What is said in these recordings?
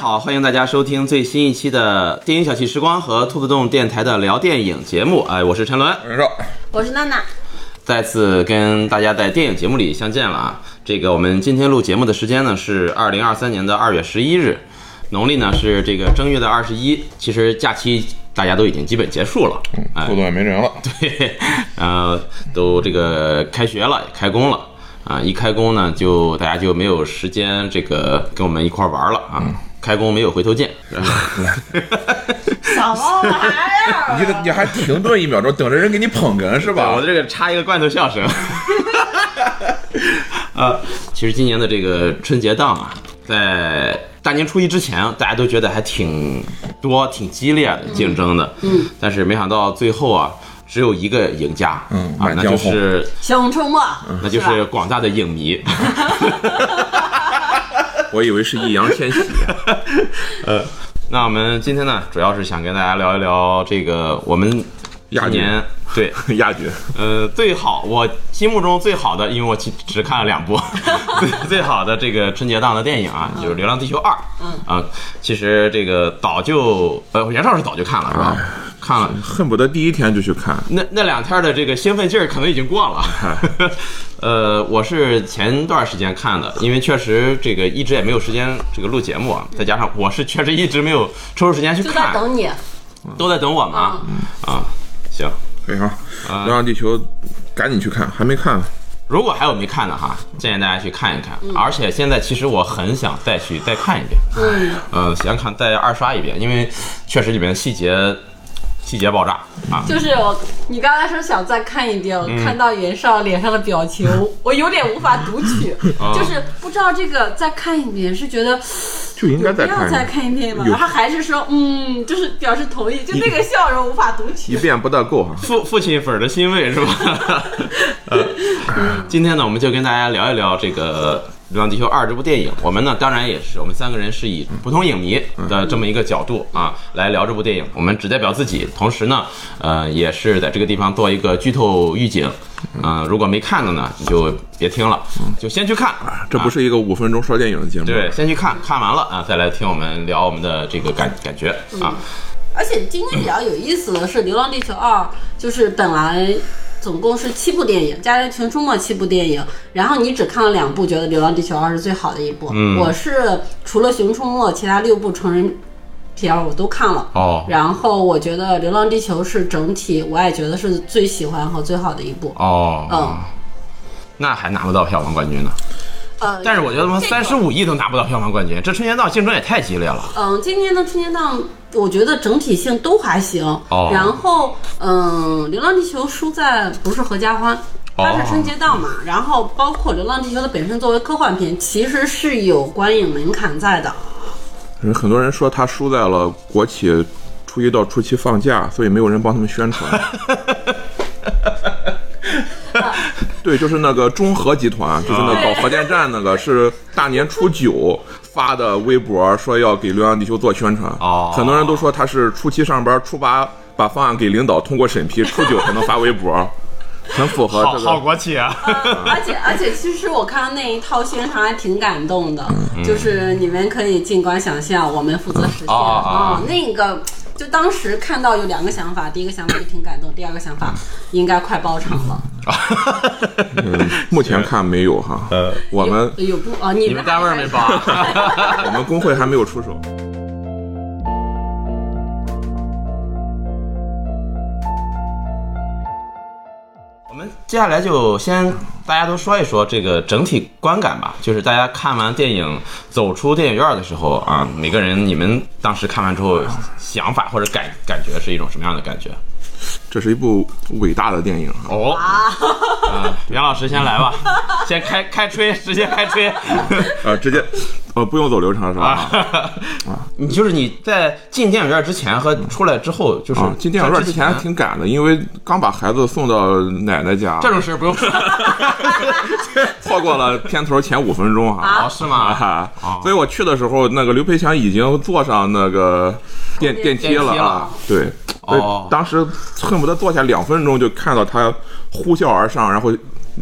Hello，大家好，欢迎大家收听最新一期的电影小憩时光和兔子洞电台的聊电影节目。哎，我是陈伦，我是娜娜，再次跟大家在电影节目里相见了啊。这个我们今天录节目的时间呢是二零二三年的二月十一日，农历呢是这个正月的二十一。其实假期大家都已经基本结束了，哎兔，洞也没人了，对，呃，都这个开学了，也开工了啊。一开工呢，就大家就没有时间这个跟我们一块儿玩了啊。开工没有回头箭，什么玩意儿？你这个你还停顿一秒钟，等着人给你捧哏是吧我？这个插一个罐头笑声。呃，其实今年的这个春节档啊，在大年初一之前，大家都觉得还挺多、挺激烈的竞争的。嗯，但是没想到最后啊，只有一个赢家。嗯啊，那就是熊出没，那就是广大的影迷。我以为是易烊千玺，呃那我们今天呢，主要是想跟大家聊一聊这个我们亚年 对亚军，呃，最好，我心目中最好的，因为我只只看了两部，最最好的这个春节档的电影啊，就是《流浪地球二》。嗯啊，其实这个早就呃，袁绍是早就看了是吧？看了。恨不得第一天就去看。那那两天的这个兴奋劲儿可能已经过了，呃，我是前段时间看的，因为确实这个一直也没有时间这个录节目啊，再加上我是确实一直没有抽出时间去就在看，等你。都在等我们啊啊，行，非常，流浪地球》赶紧去看，还没看。呢。如果还有没看的哈，建议大家去看一看。而且现在其实我很想再去再看一遍，嗯，呃，想看再二刷一遍，因为确实里面的细节细节爆炸啊。就是我，你刚才说想再看一遍，我看到袁绍脸上的表情，我有点无法读取，就是不知道这个再看一遍是觉得 就应该再再看一遍，看一遍吗？他还是说嗯，就是表示同意，就那个笑容无法读取一。遍不大够哈。父父亲粉儿的欣慰是吧？呃，今天呢，我们就跟大家聊一聊这个《流浪地球二》这部电影。我们呢，当然也是我们三个人是以普通影迷的这么一个角度啊来聊这部电影。我们只代表自己，同时呢，呃，也是在这个地方做一个剧透预警。嗯、如果没看的呢，你就别听了，就先去看。这不是一个五分钟说电影的节目，对，先去看看完了啊，再来听我们聊我们的这个感感觉啊。而且今天比较有意思的是，《流浪地球二》就是本来总共是七部电影，加上《熊出没》七部电影，然后你只看了两部，觉得《流浪地球二》是最好的一部。嗯我是除了《熊出没》，其他六部成人片我都看了。哦然后我觉得《流浪地球》是整体，我也觉得是最喜欢和最好的一部。哦，嗯，那还拿不到票房冠军呢。呃，但是我觉得他妈三十五亿都拿不到票房冠军，这春节档竞争也太激烈了。嗯，今年的春节档，我觉得整体性都还行。哦然后，嗯，《流浪地球》输在不是合家欢，它是春节档嘛。然后，包括《流浪地球》的本身作为科幻片，其实是有观影门槛在的。人很多人说他输在了国企初一到初七放假，所以没有人帮他们宣传。对，就是那个中核集团，就是那搞核电站那个，是大年初九发的微博说要给《流浪地球》做宣传。哦很多人都说他是初七上班，初八把方案给领导通过审批，初九才能发微博，很符合这个。国企啊！而且，而且，其实我看到那一套宣传还挺感动的，嗯就是你们可以尽管想象，我们负责实现。哦哦哦啊那个。就当时看到有两个想法，第一个想法就挺感动，第二个想法应该快包场了。嗯，目前看没有哈。呃，我们有有不啊？你你们单位没包？我们工会还没有出手。接下来就先大家都说一说这个整体观感吧，就是大家看完电影走出电影院的时候啊，每个人你们当时看完之后想法或者感感觉是一种什么样的感觉？这是一部伟大的电影。哦，啊，袁老师先来吧，先开开吹，直接开吹。啊，直接，呃，不用走流程是吧？啊 你就是你在进电影院之前和出来之后，就是啊，进电影院之前挺赶的，因为刚把孩子送到奶奶家，这种事不用说。错过了片头前五分钟啊。哦，是吗？啊哦，所以我去的时候，那个刘培强已经坐上那个电电梯了啊。对，哦当时恨不得坐下两分钟就看到他呼啸而上，然后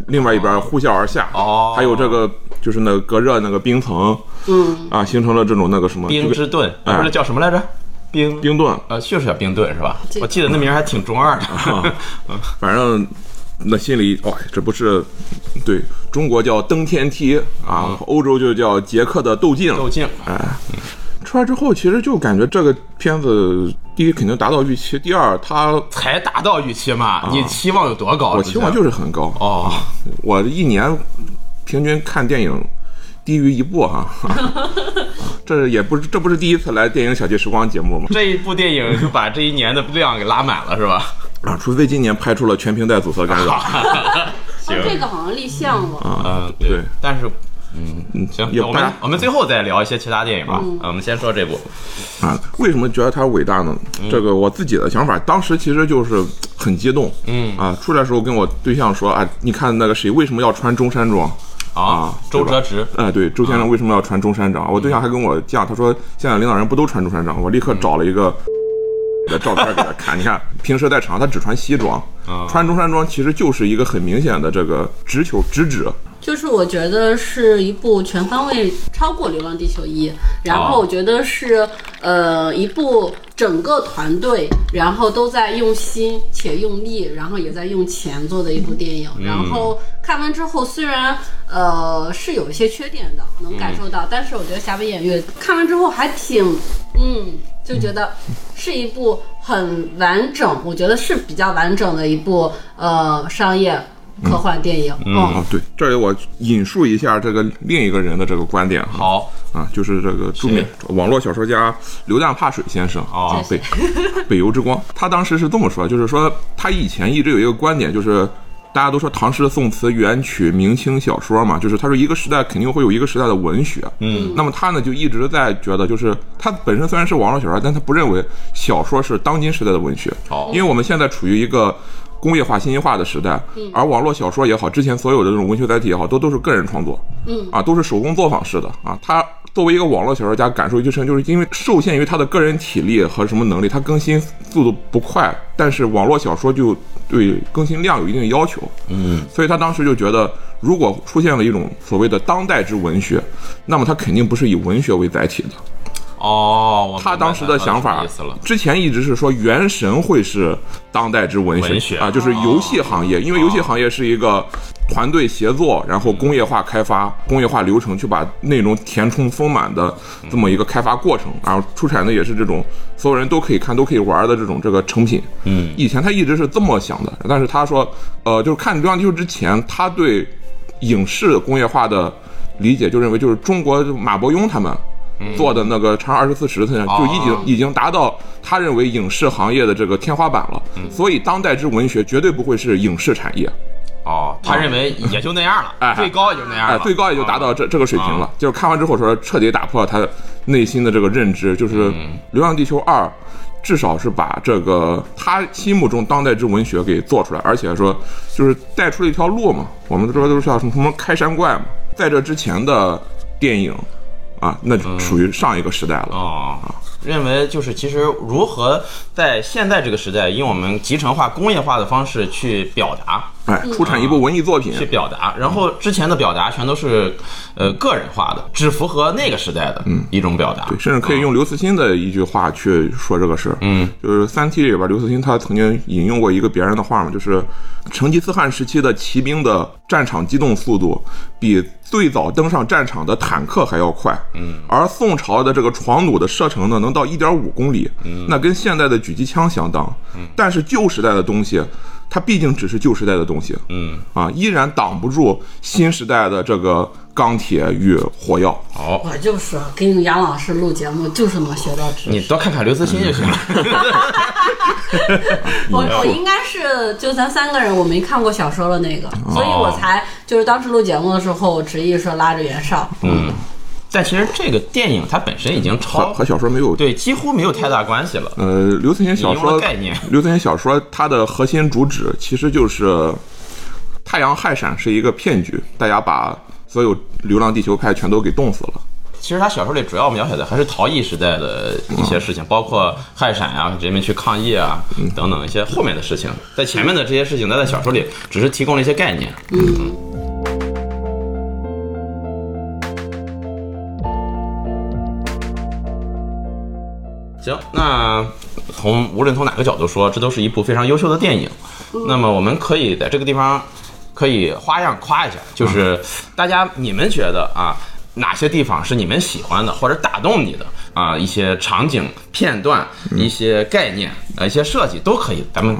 另外一边呼啸而下。哦还有这个就是那个隔热那个冰层，嗯，啊，形成了这种那个什么这个冰之盾，哎不是叫什么来着？冰冰盾，呃，就是叫冰盾是吧？我记得那名儿还挺中二的。反正那心里哇，这不是对中国叫登天梯啊，欧洲就叫捷克的斗镜。嗯斗镜，出来之后，其实就感觉这个片子第一肯定达到预期，第二它才达到预期嘛？你期望有多高？我期望就是很高。哦，我一年平均看电影低于一部哈，这也不是这不是第一次来电影小记时光节目嘛这一部电影就把这一年的量给拉满了，是吧？啊，除非今年拍出了全屏带阻塞干扰，哦，这个好像立项了。啊，对但是，嗯，行，也我们我们最后再聊一些其他电影吧。嗯，我们先说这部。啊，为什么觉得它伟大呢？这个我自己的想法，当时其实就是 很激动，嗯啊，出来的时候跟我对象说啊，你看那个谁为什么要穿中山装？啊，周哲直，哎，对，周先生为什么要穿中山装？我对象还跟我犟，他说现在领导人不都穿中山装？我立刻找了一个 的照片给他看，你看平时在场他只穿西装，穿中山装其实就是一个很明显的这个直球直指，就是我觉得是一部全方位超过《流浪地球一》，然后我觉得是呃一部整个团队然后都在用心且用力，然后也在用钱做的一部电影。然后看完之后，虽然呃是有一些缺点的，能感受到，但是我觉得《侠伟演月》看完之后还挺嗯。就觉得是一部很完整，我觉得是比较完整的一部呃商业科幻电影。嗯哦，对，这里我引述一下这个另一个人的这个观点哈。好，啊，就是这个著名网络小说家刘旦怕水先生哦啊，北 北游之光，他当时是这么说，就是说他以前一直有一个观点，就是大家都说唐诗宋词元曲明清小说嘛，就是他说一个时代肯定会有一个时代的文学，嗯，那么他呢就一直在觉得，就是他本身虽然是网络小说，但他不认为小说是当今时代的文学，哦因为我们现在处于一个。工业化、信息化的时代，而网络小说也好，之前所有的这种文学载体也好，都都是个人创作，嗯。啊，都是手工作坊式的。啊。他作为一个网络小说家，感受最深，就是因为受限于他的个人体力和什么能力，他更新速度不快，但是网络小说就对更新量有一定的要求，嗯，所以他当时就觉得，如果出现了一种所谓的当代之文学，那么它肯定不是以文学为载体的，哦，他当时的想法。之前一直是说《原神》会是当代之文学文学啊，就是游戏行业，因为游戏行业是一个团队协作，然后工业化开发、工业化流程去把内容填充丰满的这么一个开发过程，然后出产的也是这种所有人都可以看、都可以玩的这种这个成品。嗯，以前他一直是这么想的，但是他说，呃，就是看《流浪地球》之前，他对影视工业化的理解就认为，就是中国马伯庸他们做的那个《长二十四史》，就已经哦已经达到他认为影视行业的这个天花板了。所以，当代之文学绝对不会是影视产业，哦，他认为也就那样了，哎最高也就那样哎，了，最高也就达到这这个水平了啊。就是看完之后说，彻底打破了他内心的这个认知，就是《流浪地球二》。至少是把这个他心目中当代之文学给做出来，而且说就是带出了一条路嘛。我们说都是叫什么什么开山怪嘛，在这之前的电影啊，那就属于上一个时代了。哦，认为就是其实如何在现在这个时代，以我们集成化、工业化的方式去表达，哎，出产一部文艺作品，去表达，然后之前的表达全都是呃个人化的，只符合那个时代的一种表达。对，甚至可以用刘慈欣的一句话去说这个事儿。嗯，就是《三体》里边，刘慈欣他曾经引用过一个别人的话嘛，就是成吉思汗时期的骑兵的战场机动速度比最早登上战场的坦克还要快。嗯，而宋朝的这个床弩的射程呢，能到一点五公里，嗯，那跟现在的狙击枪相当。嗯，但是旧时代的东西。它毕竟只是旧时代的东西，嗯啊，依然挡不住新时代的这个钢铁与火药。好，我就是跟杨老师录节目，就是能学到知识。你多看看刘慈欣就行了。我我应该是就咱三个人，我没看过小说的那个，所以我才就是当时录节目的时候，我执意说拉着袁绍。嗯，但其实这个电影它本身已经超和小说没有对几乎没有太大关系了。呃，刘慈欣小说了概念刘慈欣小说它的核心主旨其实就是太阳害闪是一个骗局，大家把所有流浪地球派全都给冻死了。其实他小说里主要描写的还是逃逸时代的一些事情，包括害闪啊、人民去抗议啊等等一些后面的事情。在前面的这些事情，他在小说里只是提供了一些概念。那从无论从哪个角度说，这都是一部非常优秀的电影。那么我们可以在这个地方可以花样夸一下，就是大家你们觉得啊，哪些地方是你们喜欢的或者打动你的啊？一些场景片段、一些概念、呃一些设计都可以，咱们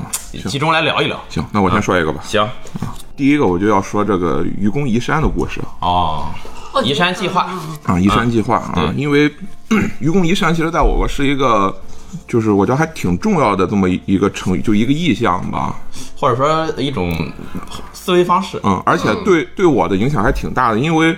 集中来聊一聊。行，那我先说一个吧。行，第一个我就要说这个愚公移山的故事哦，移山计划，啊，移山计划啊，因为 愚公移山其实在我国是一个。就是我觉得还挺重要的这么一一个成语，就一个意象吧，或者说一种思维方式。嗯，而且对对我的影响还挺大的，因为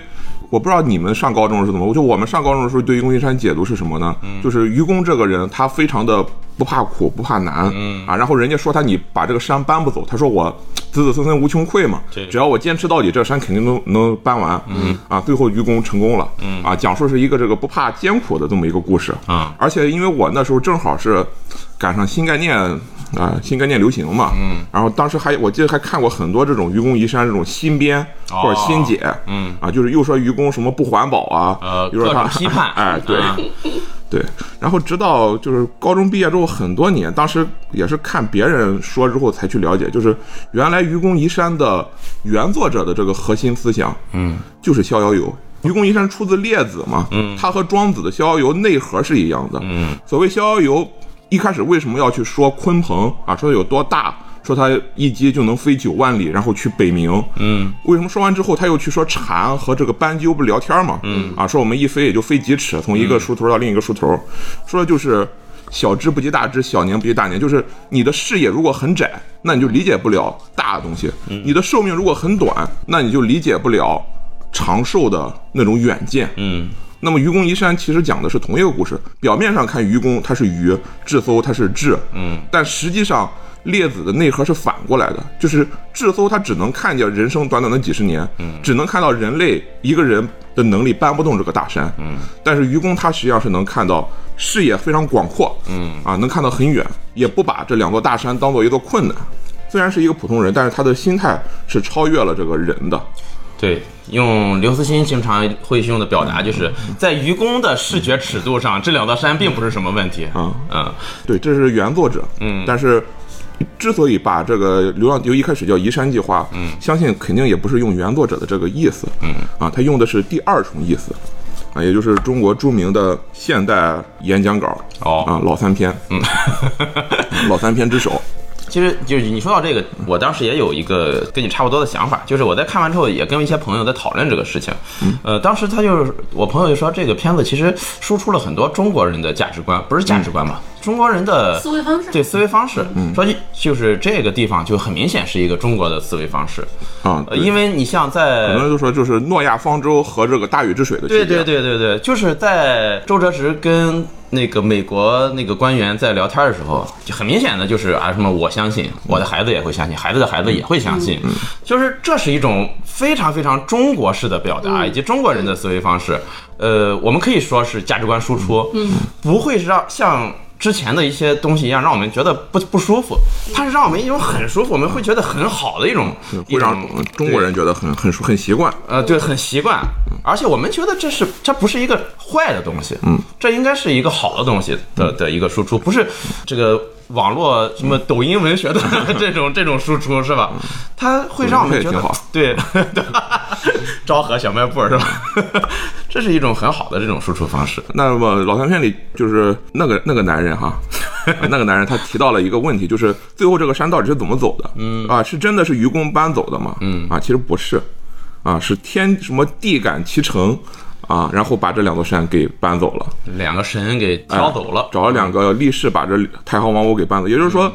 我不知道你们上高中是怎么，就我们上高中的时候对愚公移山解读是什么呢？就是愚公这个人他非常的不怕苦不怕难，嗯。啊，然后人家说他你把这个山搬不走，他说我 子子孙孙无穷匮嘛，对。只要我坚持到底，这山肯定能 能搬完，嗯。啊，最后愚公成功了，嗯。啊，讲述是一个这个不怕艰苦的这么一个故事，啊。而且因为我那时候正好是赶上新概念啊、新概念流行嘛，嗯，然后当时还我记得还看过很多这种愚公移山这种新编或者新解，嗯。啊，就是又说愚公什么不环保啊，呃，又说他批判，哎，对。啊对，然后直到就是高中毕业之后很多年，当时也是看别人说之后才去了解，就是原来愚公移山的原作者的这个核心思想，嗯，就是逍遥游。愚公移山出自列子嘛，嗯，它和庄子的逍遥游内核是一样的，嗯，所谓逍遥游，一开始为什么要去说鲲鹏啊，说它有多大？说它一击就能飞九万里，然后去北冥。嗯，为什么说完之后他又去说蝉和这个斑鸠不聊天嘛？嗯，啊，说我们一飞也就飞几尺，从一个树头到另一个树头，说的就是小知不及大知，小年不及大年，就是你的视野如果很窄，那你就理解不了大的东西；你的寿命如果很短，那你就理解不了长寿的那种远见。嗯那么愚公移山其实讲的是同一个故事，表面上看愚公他是愚，智叟他是智，嗯，但实际上列子的内核是反过来的，就是智叟他只能看见人生短短的几十年，嗯，只能看到人类一个人的能力搬不动这个大山，嗯，但是愚公他实际上是能看到视野非常广阔，嗯，啊，能看到很远，也不把这两座大山当做一座困难。虽然是一个普通人，但是他的心态是超越了这个人的。对，用刘慈欣经常会用的表达，就是在愚公的视觉尺度上，这两座山并不是什么问题。啊嗯。对，这是原作者，嗯。但是之所以把这个《流浪地球》一开始叫移山计划，嗯，相信肯定也不是用原作者的这个意思，嗯。啊，他用的是第二重意思，啊，也就是中国著名的现代演讲稿哦，啊，老三篇，嗯，老三篇之首，其实就是你说到这个，我当时也有一个跟你差不多的想法，就是我在看完之后也跟一些朋友在讨论这个事情。呃，当时他就是我朋友就说，这个片子其实输出了很多中国人的价值观，不是价值观吧？中国人的思维方式。对思维方式，嗯说就是这个地方就很明显是一个中国的思维方式。啊，呃，因为你像在很多人都说就是诺亚方舟和这个大禹治水的区别，对对对对对，就是在周哲直跟那个美国那个官员在聊天的时候，就很明显的就是啊什么我相信，我的孩子也会相信，孩子的孩子也会相信，就是这是一种非常非常中国式的表达，以及中国人的思维方式。呃，我们可以说是价值观输出，嗯，不会是让像。之前的一些东西一样，让我们觉得不不舒服，它是让我们一种很舒服，我们会觉得很好的一种，会让中国人觉得很很很习惯。呃，对，很习惯，而且我们觉得这是这不是一个坏的东西，嗯，这应该是一个好的东西的的一个输出，不是这个网络什么抖音文学的 这种这种输出是吧？它会让我们觉得挺好 对，对 昭和小卖部是吧？这是一种很好的这种输出方式。那么老三片里就是那个那个男人哈，那个男人他提到了一个问题，就是最后这个山到底是怎么走的？嗯啊，是真的是愚公搬走的吗？嗯啊，其实不是，啊是天什么地感其成啊，然后把这两座山给搬走了。两个神给挑走了，找了两个力士把这太行王屋给搬走。也就是说，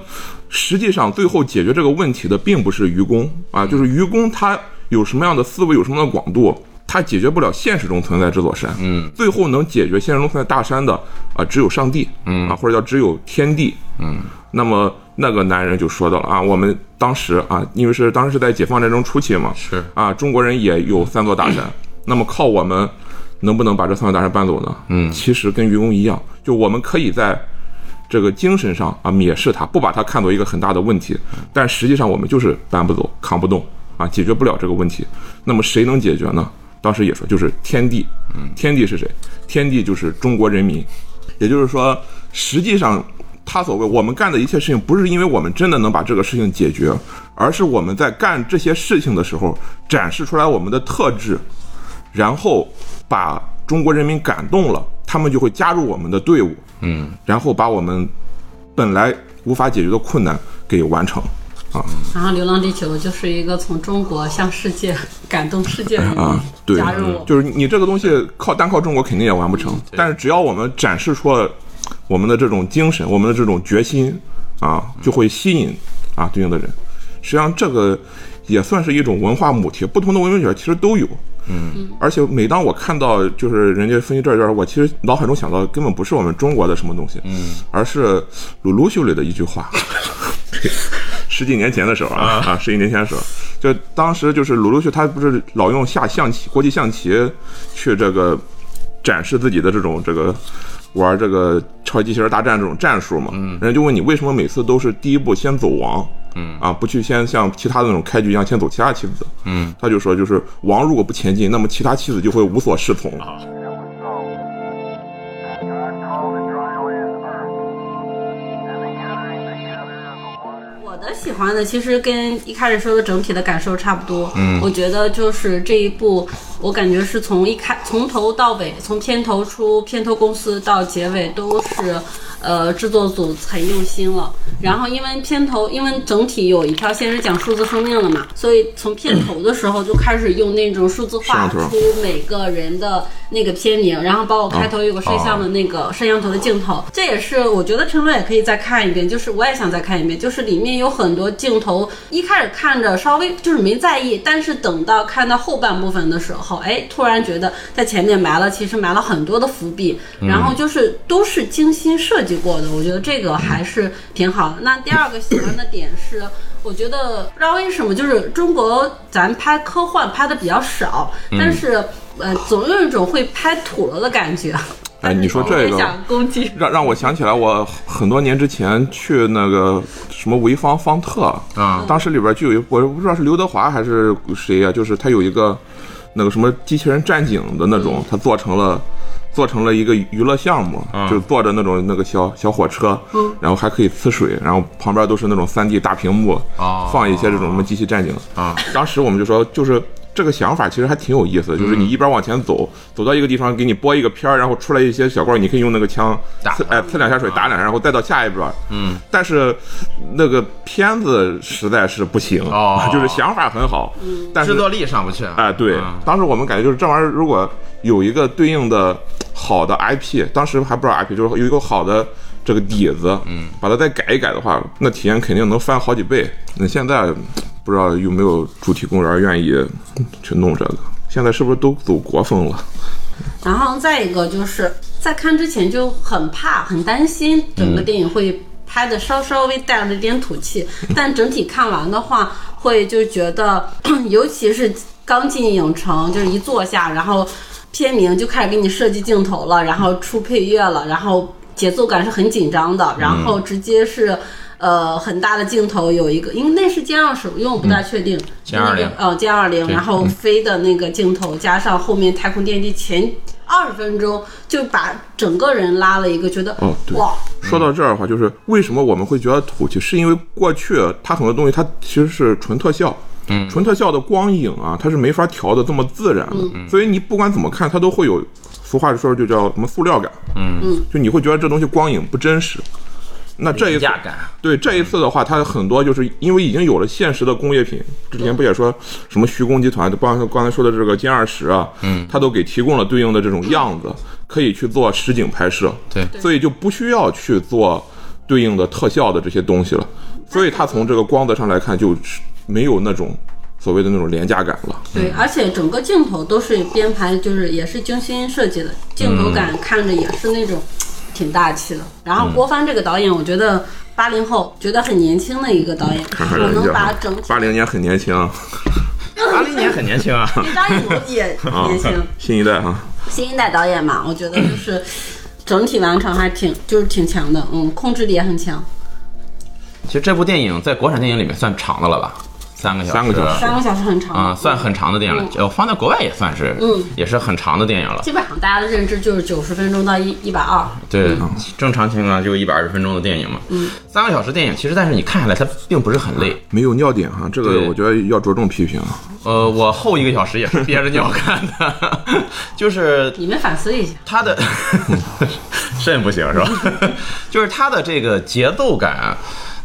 实际上最后解决这个问题的并不是愚公啊，就是愚公他有什么样的思维，有什么样的广度，他解决不了现实中存在这座山。嗯，最后能解决现实中存在大山的啊，只有上帝。嗯啊，或者叫只有天地。嗯，那么那个男人就说到了啊，我们当时啊，因为是当时是在解放战争初期嘛，是啊，中国人也有三座大山，那么靠我们能不能把这三座大山搬走呢？嗯，其实跟愚公一样，就我们可以在这个精神上啊蔑视他，不把他看作一个很大的问题，但实际上我们就是搬不走、扛不动啊，解决不了这个问题。那么谁能解决呢？当时也说就是天地，嗯，天地是谁？天地就是中国人民。也就是说，实际上他所谓我们干的一切事情，不是因为我们真的能把这个事情解决，而是我们在干这些事情的时候展示出来我们的特质，然后把中国人民感动了，他们就会加入我们的队伍，嗯，然后把我们本来无法解决的困难给完成。啊。然后《流浪地球》就是一个从中国向世界感动世界的 啊，对。加入，就是你这个东西靠单靠中国肯定也完不成，但是只要我们展示出了我们的这种精神，我们的这种决心啊，就会吸引啊对应的人。实际上这个也算是一种文化母题，不同的文明圈其实都有。嗯，而且每当我看到就是人家分析这一段，我其实脑海中想到根本不是我们中国的什么东西，嗯，而是鲁鲁修里的一句话。十几年前的时候啊啊，十几年前的时候，就当时就是鲁鲁修他不是老用下象棋、国际象棋去这个展示自己的这种这个玩这个超级机器人大战这种战术嘛，嗯，人家就问你为什么每次都是第一步先走王，嗯。啊，不去先像其他的那种开局一样先走其他棋子，嗯，他就说就是王如果不前进，那么其他棋子就会无所适从。And 的喜欢的其实跟一开始说的整体的感受差不多。嗯，我觉得就是这一部，我感觉是从一开从头到尾，从片头出片头公司到结尾都是。呃，制作组很用心了。然后因为片头，因为整体有一条线是讲数字生命了嘛，所以从片头的时候就开始用那种数字化出每个人的那个片名，然后包括开头有个摄像的那个摄像头的镜头，这也是我觉得陈伦也可以再看一遍，就是我也想再看一遍，就是里面有很多镜头，一开始看着稍微就是没在意，但是等到看到后半部分的时候，哎，突然觉得在前面埋了其实埋了很多的伏笔，然后就是都是精心设计过的，我觉得这个还是挺好的。那第二个喜欢的点是。我觉得不知道为什么，就是中国咱拍科幻拍的比较少，但是呃，总有一种会拍土了的感觉。哎，你说这个 让让我想起来，我很多年之前去那个什么潍坊方特啊当时里边就有一我不知道是刘德华还是谁呀、就是他有一个那个什么机器人战警的那种，他做成了。做成了一个娱乐项目，啊。就坐着那种那个小小火车，然后还可以呲水，然后旁边都是那种三 D 大屏幕，哦。放一些这种什么机器战警。啊。当时我们就说，就是这个想法其实还挺有意思的，就是你一边往前走，走到一个地方给你播一个片儿，然后出来一些小怪，你可以用那个枪打呲哎呲两下水打两下，然后再到下一边。嗯，但是那个片子实在是不行，哦。就是想法很好，但是制作力上不去。哎，对嗯，当时我们感觉就是这玩意儿，如果有一个对应的好的 IP，当时还不知道 IP，就是有一个好的这个底子，嗯，把它再改一改的话，那体验肯定能翻好几倍。那现在不知道有没有主题公园愿意去弄这个？现在是不是都走国风了？然后再一个就是在看之前就很怕、很担心整个电影会拍的稍稍微带了点土气，但整体看完的话，会就觉得，尤其是刚进影城，就是一坐下，然后片名就开始给你设计镜头了，然后出配乐了，然后节奏感是很紧张的，然后直接是。呃，很大的镜头有一个，因为那是歼二十，因为我不大确定。歼二零。那个呃，歼二零，然后飞的那个镜头，加上后面太空电梯前二十分钟，就把整个人拉了一个觉得，哦对。哇，说到这儿的话，就是为什么我们会觉得土气，是因为过去它很多东西它其实是纯特效，嗯，纯特效的光影啊，它是没法调的这么自然的，所以你不管怎么看，它都会有，俗话说就叫什么塑料感，嗯。就你会觉得这东西光影不真实。那这一次对这一次的话，它很多就是因为已经有了现实的工业品，之前不也说什么徐工集团，包括刚才说的这个歼二十啊，嗯，它都给提供了对应的这种样子，可以去做实景拍摄，对。所以就不需要去做对应的特效的这些东西了，所以它从这个光泽上来看，就是没有那种所谓的那种廉价感了。对，而且整个镜头都是编排，就是也是精心设计的，镜头感看着也是那种挺大气的。然后郭帆这个导演，我觉得八零后觉得很年轻的一个导演，我能把整体八零年很年轻啊，八零年很年轻啊。李张艺谋也年轻，新一代啊，新一代导演嘛，我觉得就是整体完成还挺就是挺强的，嗯，控制力也很强。其实这部电影在国产电影里面算长的了吧？三个小时，三个小时三个小时很长啊、算很长的电影了。呃，放在国外也算是，嗯也是很长的电影了。基本上大家的认知就是九十分钟到一一百二，对，正常情况就一百二十分钟的电影嘛。嗯，三个小时电影，其实但是你看下来，它并不是很累。没有尿点哈，这个我觉得要着重批评。呃，我后一个小时也是憋着尿看的，就是你们反思一下。他的 肾不行是吧？就是他的这个节奏感，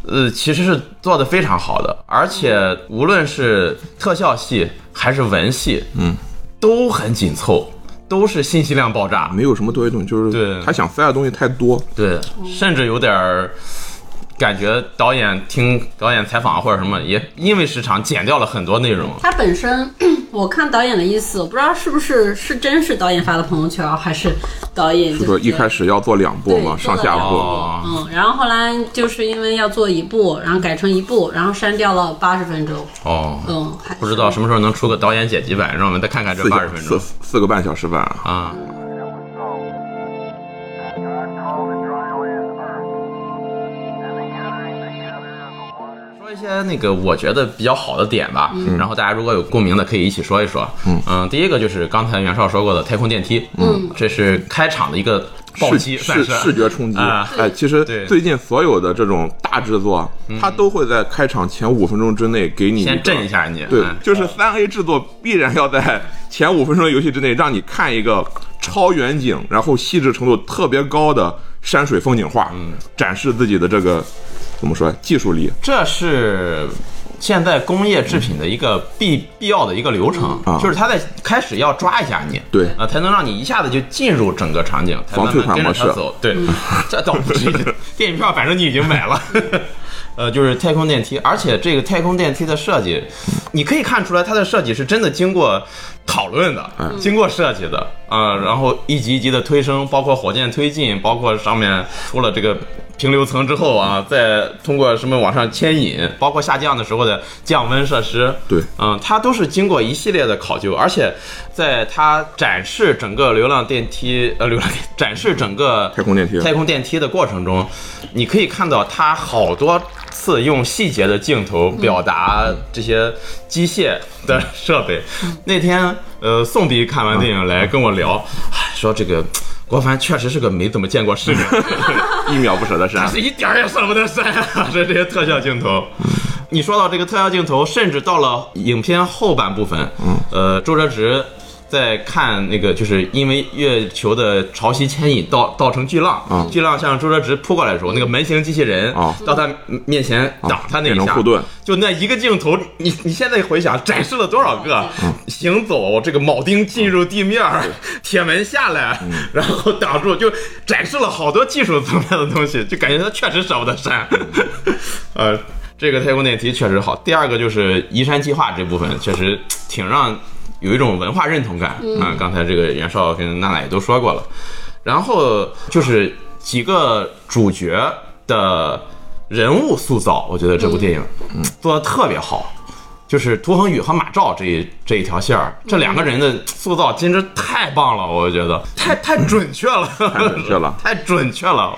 呃，其实是做的非常好的，而且无论是特效戏还是文戏，嗯，都很紧凑，都是信息量爆炸。没有什么多余东西，就是对他想塞的东西太多。对，甚至有点儿感觉导演听导演采访或者什么，也因为时长剪掉了很多内容。他本身，我看导演的意思，我不知道是不是是真是导演发的朋友圈，还是导演是说一开始。要做两部嘛，上下部。哦嗯，然后后来就是因为要做一部，然后改成一部，然后删掉了八十分钟。哦，嗯，还不知道什么时候能出个导演剪辑版，让我们再看看这四八十分钟四四个半小时半啊，啊。些那个我觉得比较好的点吧，然后大家如果有共鸣的，可以一起说一说。嗯。第一个就是刚才袁绍说过的太空电梯，嗯，这是开场的一个暴击，视视觉冲击。啊哎，其实最近所有的这种大制作，它都会在开场前五分钟之内给你先震一下你。对嗯，就是三 A 制作必然要在 前五分钟的游戏之内，让你看一个超远景，然后细致程度特别高的山水风景画，嗯。展示自己的这个怎么说技术力。这是现在工业制品的一个必必要的一个流程，啊就是它在开始要抓一下你，对啊，才能让你一下子就进入整个场景，才防慢慢跟着退款模式它走。对，这倒不至于，电影票反正你已经买了。呃，就是太空电梯，而且这个太空电梯的设计，你可以看出来它的设计是真的经过讨论的，经过设计的啊、然后一级一级的推升，包括火箭推进，包括上面出了这个平流层之后啊，再通过什么往上牵引，包括下降的时候的降温设施，对。嗯，它都是经过一系列的考究，而且在它展示整个流浪电梯，呃，流浪 展示整个太空电梯太空电梯的过程中，你可以看到它好多次用细节的镜头表达这些机械的设备。那天，呃，宋迪看完电影来跟我聊，唉说这个 郭帆确实是个没怎么见过世面。一秒不舍得删 但。是一点儿也舍不得删啊！这这些特效镜头，你说到这个特效镜头，甚至到了影片后半部分，嗯，呃，周哲直在看那个，就是因为月球的潮汐牵引造造成巨浪，嗯巨浪向周哲直扑过来的时候，那个门型机器人哦到他面前挡他那一下，变成护盾。就那一个镜头，你你现在回想展示了多少个、行走，这个铆钉进入地面，铁门下来，然后挡住，就展示了好多技术层面的东西，就感觉他确实舍不得删。呃，这个太空电梯确实好。第二个就是移山计划这部分，确实挺让有一种文化认同感啊。刚才这个袁绍跟娜娜也都说过了。然后就是几个主角的人物塑造，我觉得这部电影嗯做的特别好。就是涂恒宇和马照这一这一条线儿，这两个人的塑造简直太棒了，我觉得太太准确了，太准确了 太准确了。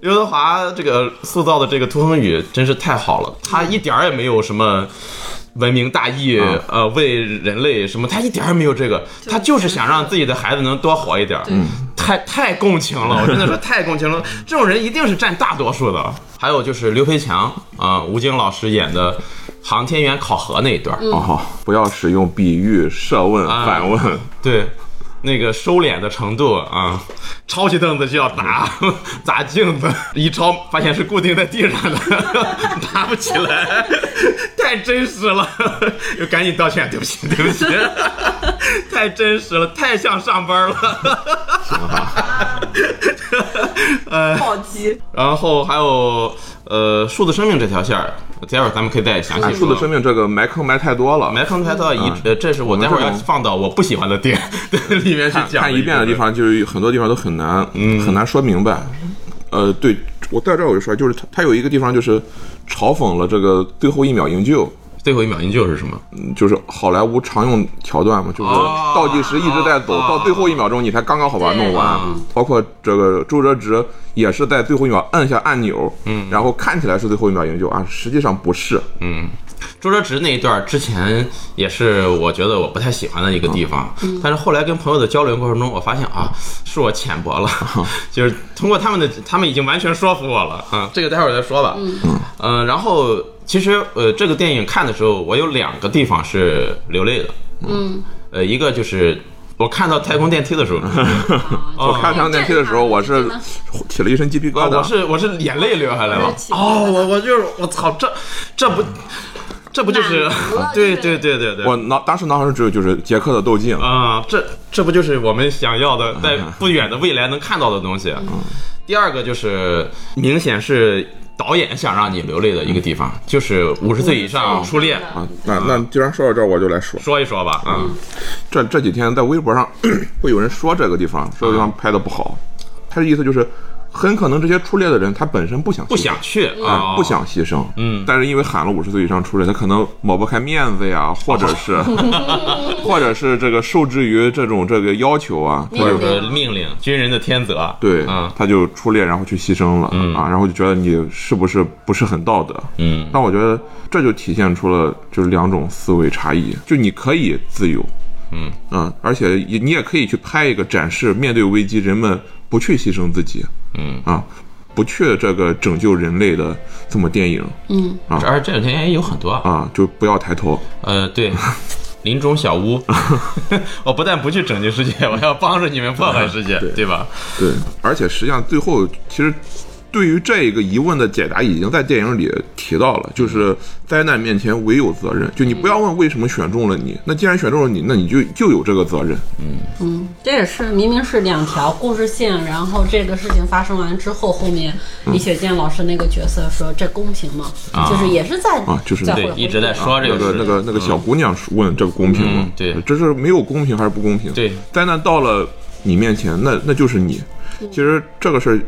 刘德华这个塑造的这个涂恒宇真是太好了，他一点儿也没有什么文明大义，呃，为人类什么，他一点儿也没有这个，他就是想让自己的孩子能多活一点儿。嗯，太太共情了，我真的说 太共情了。这种人一定是占大多数的。还有就是刘培强啊、吴京老师演的航天员考核那一段儿，哦，不要使用比喻、设问、啊反问。对，那个收敛的程度啊，抄起凳子就要砸，砸镜子，一抄发现是固定在地上的，拿不起来，太真实了，就赶紧道歉，对不起，对不起，太真实了，太像上班了。暴击，然后还有呃数字生命这条线儿，待会儿咱们可以再详细。数字生命这个埋坑埋太多了，埋坑埋到一嗯，呃，这是我待会儿要放到我不喜欢的点 里面去讲。看一遍的地，方，就是很多地方都很难，嗯很难说明白。呃，对我在这儿我就说，就是它它有一个地方就是嘲讽了这个最后一秒营救，最后一秒营救是什么？嗯就是好莱坞常用桥段嘛，就是哦倒计时一直在走，哦到最后一秒钟你才刚刚好把它弄完。包括这个周哲直也是在最后一秒摁下按钮，嗯，然后看起来是最后一秒营救啊，实际上不是，嗯，周哲直那一段之前也是我觉得我不太喜欢的一个地方，但是后来跟朋友的交流过程中，我发现啊，是我浅薄了，就是通过他们的，他们已经完全说服我了啊，这个待会儿再说吧。嗯，呃，然后其实呃，这个电影看的时候，我有两个地方是流泪的，嗯，呃，一个就是我看到太空电梯的时候，我看太空电梯的时候，我是起了一身鸡皮疙啊，瘩。我是我是眼泪流下来了。哦，我我就是我操，这这不这不就是对对对对对，我脑当时脑海中只有就是杰克的斗镜，啊，这这不就是我们想要的，在不远的未来能看到的东西？第二个就是明显是导演想让你流泪的一个地方，就是五十岁以上初恋，啊，那那既然说到这儿，我就来说，说一说吧，啊，这这几天在微博上 会有人说这个地方，说这个地方拍的不好，他的意思就是，很可能这些出列的人他本身不想不想去啊，啊，不想牺牲，嗯。但是因为喊了五十岁以上出列，他可能抹不开面子呀，或者是，或者是这个受制于这种这个要求啊，或者说命令，军人的天责，对，嗯。他就出列，然后去牺牲了、啊，然后就觉得你是不是不是很道德？嗯。但我觉得这就体现出了就是两种思维差异，就你可以自由，嗯。嗯，而且也你也可以去拍一个展示面对危机人们不去牺牲自己嗯，啊，不去这个拯救人类的这么电影嗯啊，而这两天也有很多，啊，就不要抬头。呃，对。林中小屋，我不但不去拯救世界，我要帮着你们破坏世界，对吧？对，而且实际上最后其实对于这个疑问的解答已经在电影里提到了，就是灾难面前唯有责任。就你不要问为什么选中了你，那既然选中了你，那你就就有这个责任。嗯嗯这也是明明是两条故事线，然后这个事情发生完之后，后面李雪健老师那个角色说这公平吗？啊就是也是在啊就是在对一直在说这个那个那个那个小姑娘问这个公平吗嗯？对这是没有公平还是不公平？对，灾难到了你面前，那那就是你。其实这个事儿，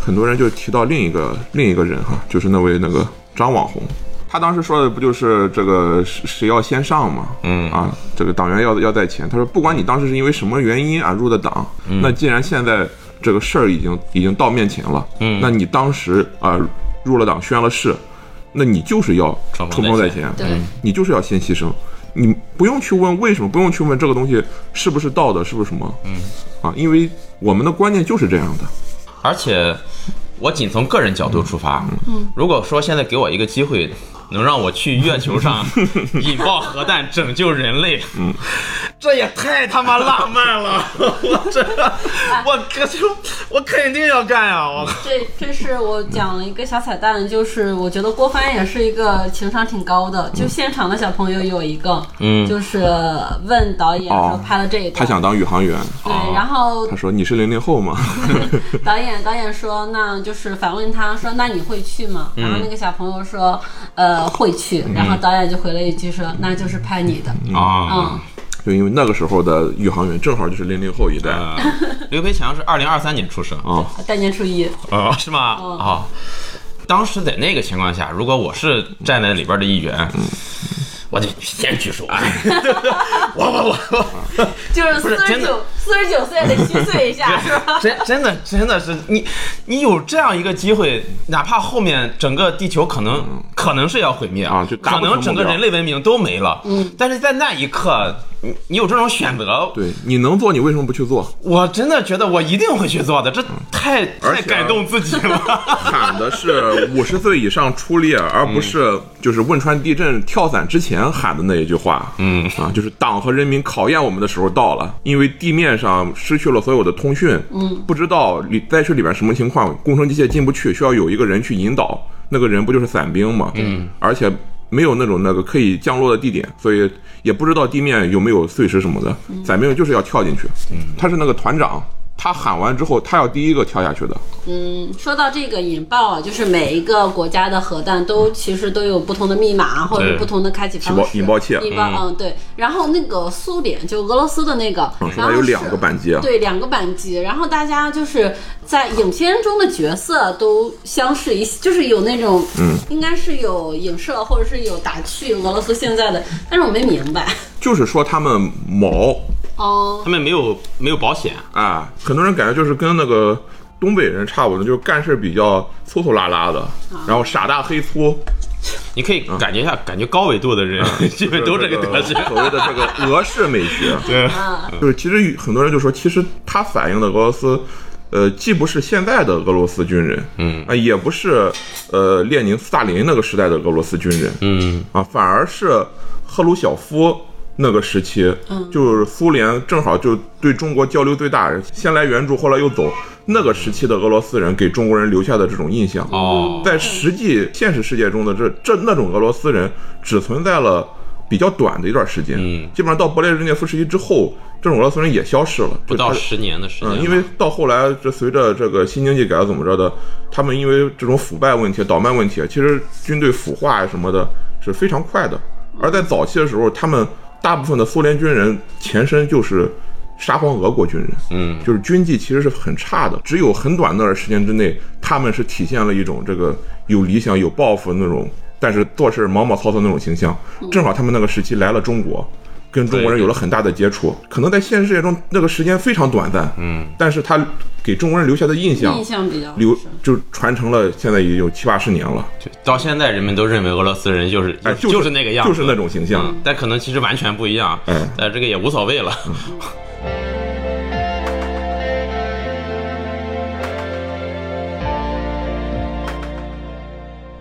很多人就提到另一个另一个人哈，就是那位那个张网红。他当时说的不就是这个谁谁要先上嘛？嗯。啊，这个党员要要在前。他说，不管你当时是因为什么原因啊入的党，那既然现在这个事儿已经已经到面前了，嗯。那你当时啊入了党宣了誓，那你就是要冲锋在前，对。你就是要先牺牲，你不用去问为什么，不用去问这个东西是不是道德，是不是什么，嗯，啊，因为我们的观念就是这样的，而且我仅从个人角度出发，如果说现在给我一个机会，能让我去月球上 引爆核弹拯救人类，这也太他妈浪漫了！我这我可就我肯定要干呀！我这这是我讲了一个小彩蛋，就是我觉得郭帆也是一个情商挺高的。就现场的小朋友有一个，嗯就是问导演说哦拍了这一段，他想当宇航员，对，然后他说你是零零后吗？导演导演说，那就是反问他说，那你会去吗？然后那个小朋友说，呃，会去。然后导演就回了一句说，那就是拍你的。啊。嗯，就因为那个时候的宇航员正好就是零零后一代。呃，刘培强是二零二三年出生。啊，大年初一，啊，是吗？嗯。啊，当时在那个情况下，如果我是站在里边的一员，我就先举手。我我我我。就是四十九四十九岁得虚岁一下，是吧？真真的真的是你，你有这样一个机会，哪怕后面整个地球可能、可能是要毁灭啊就可能整个人类文明都没了。嗯，但是在那一刻，你你有这种选择，对，你能做，你为什么不去做？我真的觉得我一定会去做的，这太太感动自己了。喊的是 五十岁以上出列，而不是就是汶川地震跳伞之前喊的那一句话。嗯啊，就是党和人民考验我们的时候到了，因为地面上失去了所有的通讯，嗯，不知道里灾区里边什么情况，工程机械进不去，需要有一个人去引导，那个人不就是伞兵吗？嗯，而且没有那种那个可以降落的地点，所以也不知道地面有没有碎石什么的，伞兵就是要跳进去，嗯，他是那个团长。他喊完之后，他要第一个跳下去的。嗯，说到这个引爆啊，就是每一个国家的核弹都其实都有不同的密码或者对不同的开启方式。引爆器引爆，嗯，对。然后那个苏联就俄罗斯的那个，嗯，然后有两个扳机啊。对，两个扳机。然后大家就是在影片中的角色都相似一，就是有那种，嗯，应该是有影射或者是有打趣俄罗斯现在的，但是我没明白。就是说他们毛哦，他们没有没有保险，啊，很多人感觉就是跟那个东北人差不多，就是干事比较粗粗拉拉的，然后傻大黑粗，你可以感觉一下，感觉高纬度的人基本 都这个德行。所谓的这个俄式美学，对，就是其实很多人就说，其实它反映的俄罗斯，呃，既不是现在的俄罗斯军人，嗯。啊，也不是呃列宁、斯大林那个时代的俄罗斯军人，嗯。啊，反而是赫鲁晓夫那个时期，就是苏联正好就对中国交流最大，先来援助，后来又走，那个时期的俄罗斯人给中国人留下的这种印象。哦，在实际现实世界中的这这那种俄罗斯人，只存在了比较短的一段时间，嗯基本上到勃列日涅夫时期之后，这种俄罗斯人也消失了，不到十年的时间，嗯，因为到后来，这随着这个新经济改革怎么着的，他们因为这种腐败问题、倒卖问题，其实军队腐化呀什么的是非常快的。而在早期的时候，他们大部分的苏联军人前身就是沙皇俄国军人，嗯就是军纪其实是很差的。只有很短那段时间之内，他们是体现了一种这个有理想、有抱负那种，但是做事毛毛糙糙那种形象。正好他们那个时期来了中国。跟中国人有了很大的接触，可能在现实世界中那个时间非常短暂，嗯，但是他给中国人留下的印象印象比较留就传承了，现在也有七八十年了，就到现在人们都认为俄罗斯人就是哎，就就是那个样子，就是那种形象，嗯，但可能其实完全不一样，哎。但这个也无所谓了。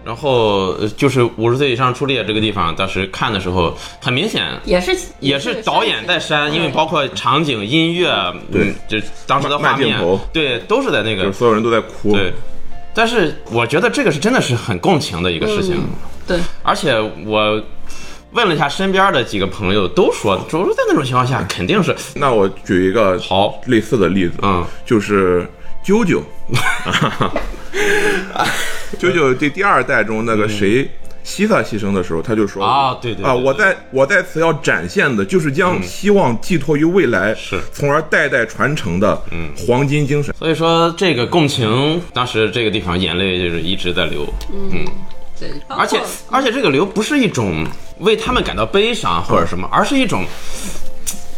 然后呃就是五十岁以上出列这个地方，当时看的时候，很明显也是也是导演在删，因为包括场景、音乐，对。嗯，就当时的画面慢镜头，对，都是在那个就是所有人都在哭，对。但是我觉得这个是真的是很共情的一个事情，对，而且我问了一下身边的几个朋友，都说，说在那种情况下肯定是那我举一个好，类似的例子，嗯，就是啾啾，啾啾这第二代中那个谁。西萨牺牲的时候，他就说啊对对对啊，我在我在此要展现的就是将希望寄托于未来，是从而代代传承的嗯黄金精神。所以说这个共情，当时这个地方眼泪就是一直在流，嗯，对，而且而且这个流不是一种为他们感到悲伤或者什么，而是一种。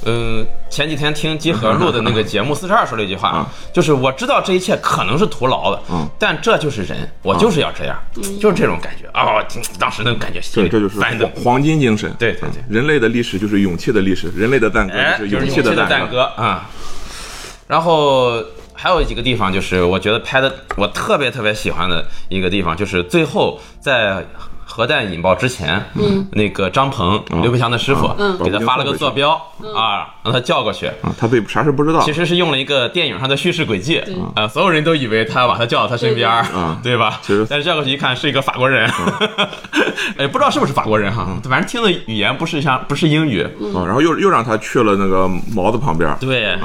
嗯，前几天听集合录的那个节目，四十二说了一句话，就是我知道这一切可能是徒劳的，嗯。但这就是人，我就是要这样，就是这种感觉。啊，当时那个感觉，对，这就是黄，黄金精神。对对对。人类的历史就是勇气的历史，人类的赞歌就是勇气的赞歌啊。然后还有几个地方，就是我觉得拍的我特别特别喜欢的一个地方，就是最后在。核弹引爆之前，嗯，那个张鹏，刘培强的师傅，嗯。给他发了个坐标啊，让他叫过去。啊，他对啥事不知道。其。实是用了一个电影上的叙事轨迹，啊，所有人都以为他要把他叫到他身边啊对，吧？其实但是叫过去一看是一个法国人，哎，不知道是不是法国人哈，反正听的语言不是像不是英语，啊，然后又又让他去了那个毛子旁边。对，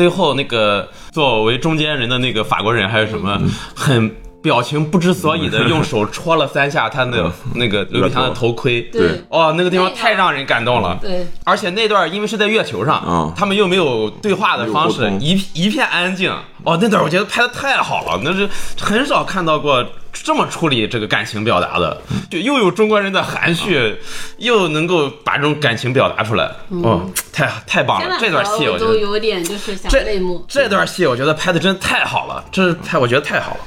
最后那个作为中间人的那个法国人还有什么很。表情不知所以的用手戳了三下他的那个刘培强的头盔，对。哦，那个地方太让人感动了。对。而且那段因为是在月球上，啊他们又没有对话的方式一一片安静。哦，那段我觉得拍的太好了，那是很少看到过这么处理这个感情表达的，就又有中国人的含蓄，又能够把这种感情表达出来。哦，太太棒了！这段戏我觉都得有点就是想这泪目，这段戏我觉得拍的真太好了，这是太我觉得太好了。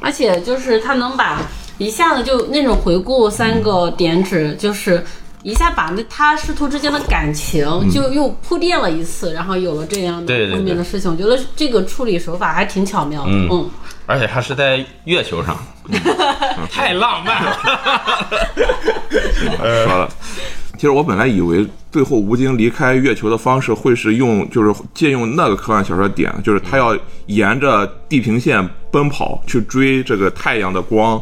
而且就是他能把一下子就那种回顾三个点指，就是一下把那他师徒之间的感情就又铺垫了一次，然后有了这样的后面的事情。我觉得这个处理手法还挺巧妙的。嗯嗯，而且他是在月球上，太浪漫了。说了。其实我本来以为最后吴京离开月球的方式会是用，就是借用那个科幻小说点，就是他要沿着地平线奔跑去追这个太阳的光，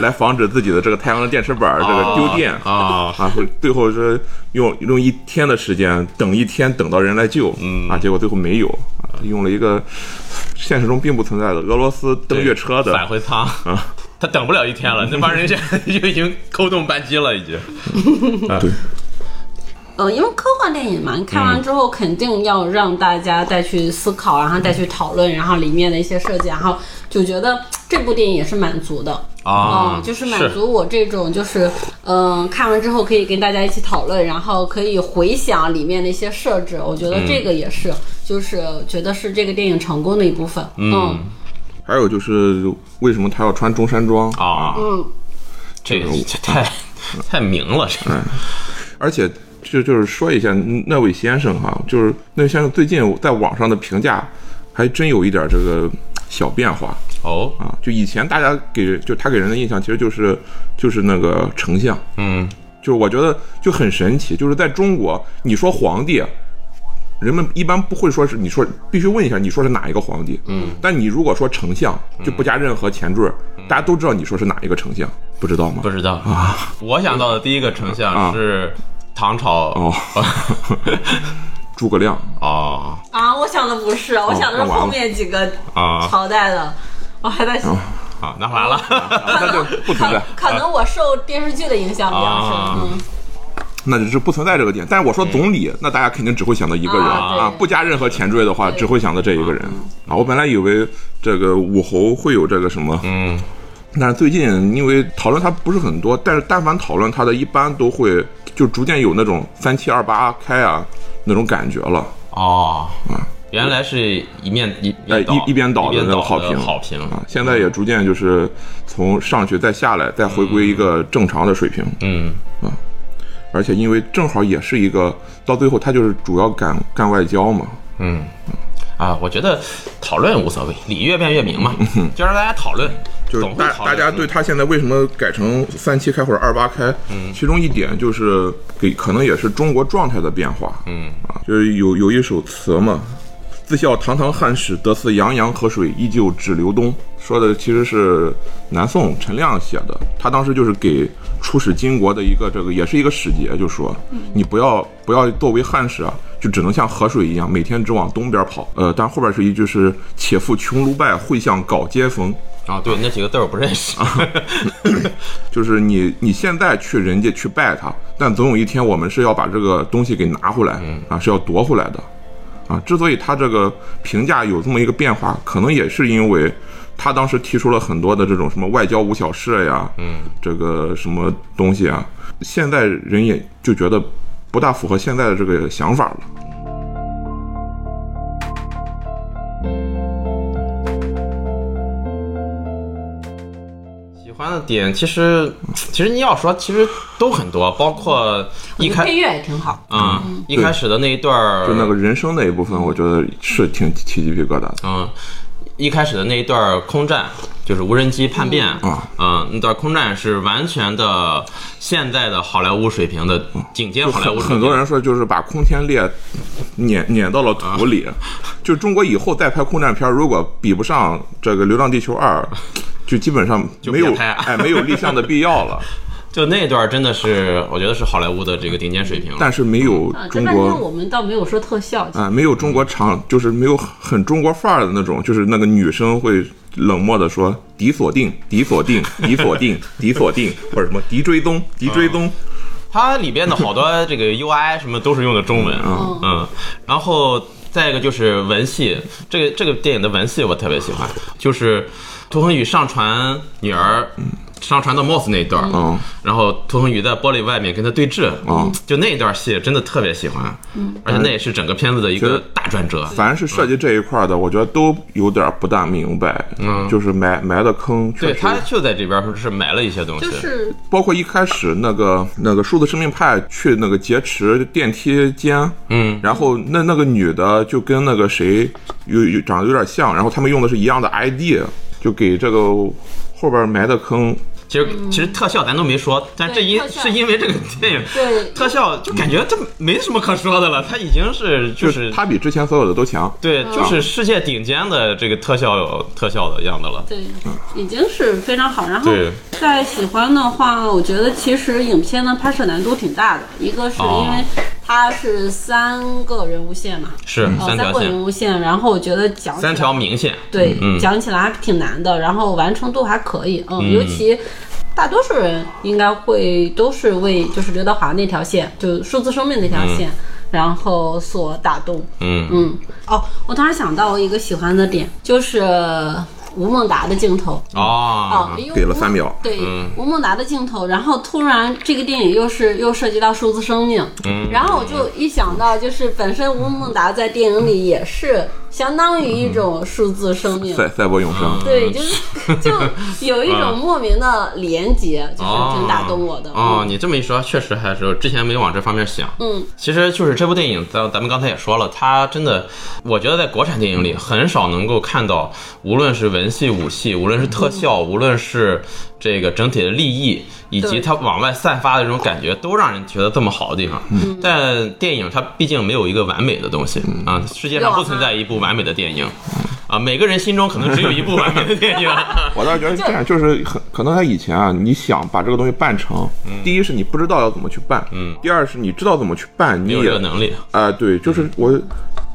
来防止自己的这个太阳的电池板这个丢电啊啊，会最后是用用一天的时间等一天等到人来救，嗯。啊，结果最后没有啊，用了一个现实中并不存在的俄罗斯登月车的返回舱啊，他等不了一天了，那帮人现在 就已经扣动扳机了，已经。对。呃，因为科幻电影嘛，你看完之后肯定要让大家再去思考，然后再去讨论，然后里面的一些设计，然后就觉得这部电影也是满足的。啊嗯，就是满足我这种，就是嗯、看完之后可以跟大家一起讨论，然后可以回想里面的一些设置，我觉得这个也是，就是觉得是这个电影成功的一部分。嗯还有就是为什么他要穿中山装？啊，嗯，这这太 太明了，这个。而且就就是说一下那位先生哈，就是那位先生最近在网上的评价还真有一点这个小变化。哦，啊。就以前大家给就他给人的印象其实就是就是那个丞相，嗯，就是我觉得就很神奇，就是在中国你说皇帝。人们一般不会说是你说必须问一下你说是哪一个皇帝，嗯，但你如果说丞相就不加任何前缀，大家都知道你说是哪一个丞相，不知道吗？不知道。啊。我想到的第一个丞相是唐朝。哦，诸葛亮。哦。啊，我想的不是，我想的是后面几个啊朝代的，我还在想，啊，那完了，那就不存在。可，能我受电视剧的影响比较啊。深，嗯，那就是不存在这个点。但是我说总理，那大家肯定只会想到一个人。啊啊，不加任何前缀的话，只会想到这一个人。啊。我本来以为这个武侯会有这个什么，嗯。但是最近因为讨论他不是很多，但是但凡讨论他的，一般都会就逐渐有那种三七二八开啊那种感觉了。哦。啊，原来是一面一哎，一一边倒的那个好评，好评啊，现在也逐渐就是从上去再下来，再回归一个正常的水平。嗯而且因为正好也是一个到最后，他就是主要干干外交嘛。嗯。啊，我觉得讨论无所谓，理越辩越明嘛，就让大家讨论，嗯就是大大家对他现在为什么改成三七开或者二八开，嗯，其中一点就是给可能也是中国状态的变化，嗯。啊，就是有有一首词嘛，自笑堂堂汉室，得似洋洋河水，依旧只流东。说的其实是南宋陈亮写的，他当时就是给出使金国的一个这个，也是一个使节，就说你不要不要作为汉室啊，就只能像河水一样，每天只往东边跑。呃，但后边是一句是“且赴穷庐拜，会向镐接逢”。啊，对，那几个字我不认识，就是你你现在去人家去拜他，但总有一天我们是要把这个东西给拿回来，啊，是要夺回来的，啊，之所以他这个评价有这么一个变化，可能也是因为他当时提出了很多的这种什么外交无小事呀，嗯，这个什么东西啊，现在人也就觉得不大符合现在的这个想法了。欢的点其实其实你要说其实都很多，包括一开配乐也挺好，嗯一开始的那一段就那个人声那一部分，我觉得是挺起鸡皮疙瘩的。嗯，一开始的那一段空战，就是无人机叛变啊，嗯，那段空战是完全的现在的好莱坞水平的顶尖就好莱坞水平。很很多人说，就是把空天猎碾碾到了土里。就中国以后再拍空战片，如果比不上这个《流浪地球二》，就基本上没有哎没有立项的必要了。就那段真的是，我觉得是好莱坞的这个顶尖水平。但是没有中国我们倒没有说特效，啊，没有中国长，就是没有很中国范儿的那种，就是那个女生会冷漠的说“敌锁定，敌锁定，敌锁定，敌锁定”，或者什么“敌追踪，敌追踪它里边的好多这个 UI 什么都是用的中文，嗯嗯，然后再一个就是文戏，这个这个电影的文戏我特别喜欢，就是涂恒宇上传女儿。上传到 Moss 那一段，嗯。然后涂恒宇在玻璃外面跟他对峙，嗯。就那一段戏真的特别喜欢，嗯，而且那也是整个片子的一个大转折，”。凡是涉及这一块儿的，我觉得都有点不大明白，嗯。就是埋埋的坑。对他就在这边是埋了一些东西，就是包括一开始那个那个数字生命派去那个劫持电梯间，嗯，然后那那个女的就跟那个谁有有长得有点像，然后他们用的是一样的 ID，就给这个后边埋的坑。其实其实特效咱都没说，但这因是因为这个电影对特效就感觉这没什么可说的了，它已经是就就是它比之前所有的都强。对，就是世界顶尖的这个特效特效的样子了。对，已经是非常好。然后对再喜欢的话，我觉得其实影片的拍摄难度挺大的，一个是哦因为它是三个人物线嘛，是呃，三个人物线，然后我觉得讲三条明线，对，嗯讲起来还挺难的，然后完成度还可以，嗯，嗯。尤其大多数人应该会都是为就是刘德华那条线，就数字生命那条线，然后所打动，嗯。嗯，哦，我突然想到一个喜欢的点，就是吴孟达的镜头。哦哦，，给了吴三秒。对，嗯。吴孟达的镜头，然后突然这个电影又是又涉及到数字生命，嗯。然后我就一想到，就是本身吴孟达在电影里也是相当于一种数字生命，赛赛博永生。对，就是 就有一种莫名的连结，就是哦挺打动我的。哦，嗯你这么一说，确实还是之前没往这方面想。嗯，其实就是这部电影，咱咱们刚才也说了，它真的，我觉得在国产电影里很少能够看到，无论是文戏、武戏，无论是特效，无论是这个整体的立意，以及它往外散发的这种感觉，都让人觉得这么好的地方。但电影它毕竟没有一个完美的东西啊，世界上不存在一部完美的电影。啊，每个人心中可能只有一部完美的电影。我倒是觉得这样就是很可能他以前啊，你想把这个东西办成，第一是你不知道要怎么去办，嗯。第二是你知道怎么去办，你没有这也个能力，啊、对，就是我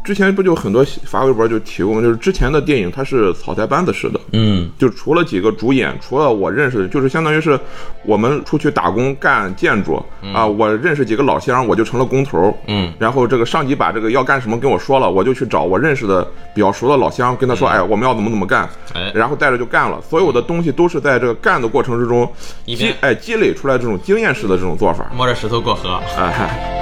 之前不就很多发微博就提过吗？就是之前的电影它是草台班子式的，嗯就除了几个主演，除了我认识的，就是相当于是我们出去打工干建筑啊、我认识几个老乡，我就成了工头，嗯，然后这个上级把这个要干什么跟我说了，我就去找我认识的比较熟的老乡，跟他说，哎，我们要怎么怎么干，哎然后带着就干了。所有的东西都是在这个干的过程之中积哎积累出来这种经验式的这种做法，摸着石头过河。哎嗨。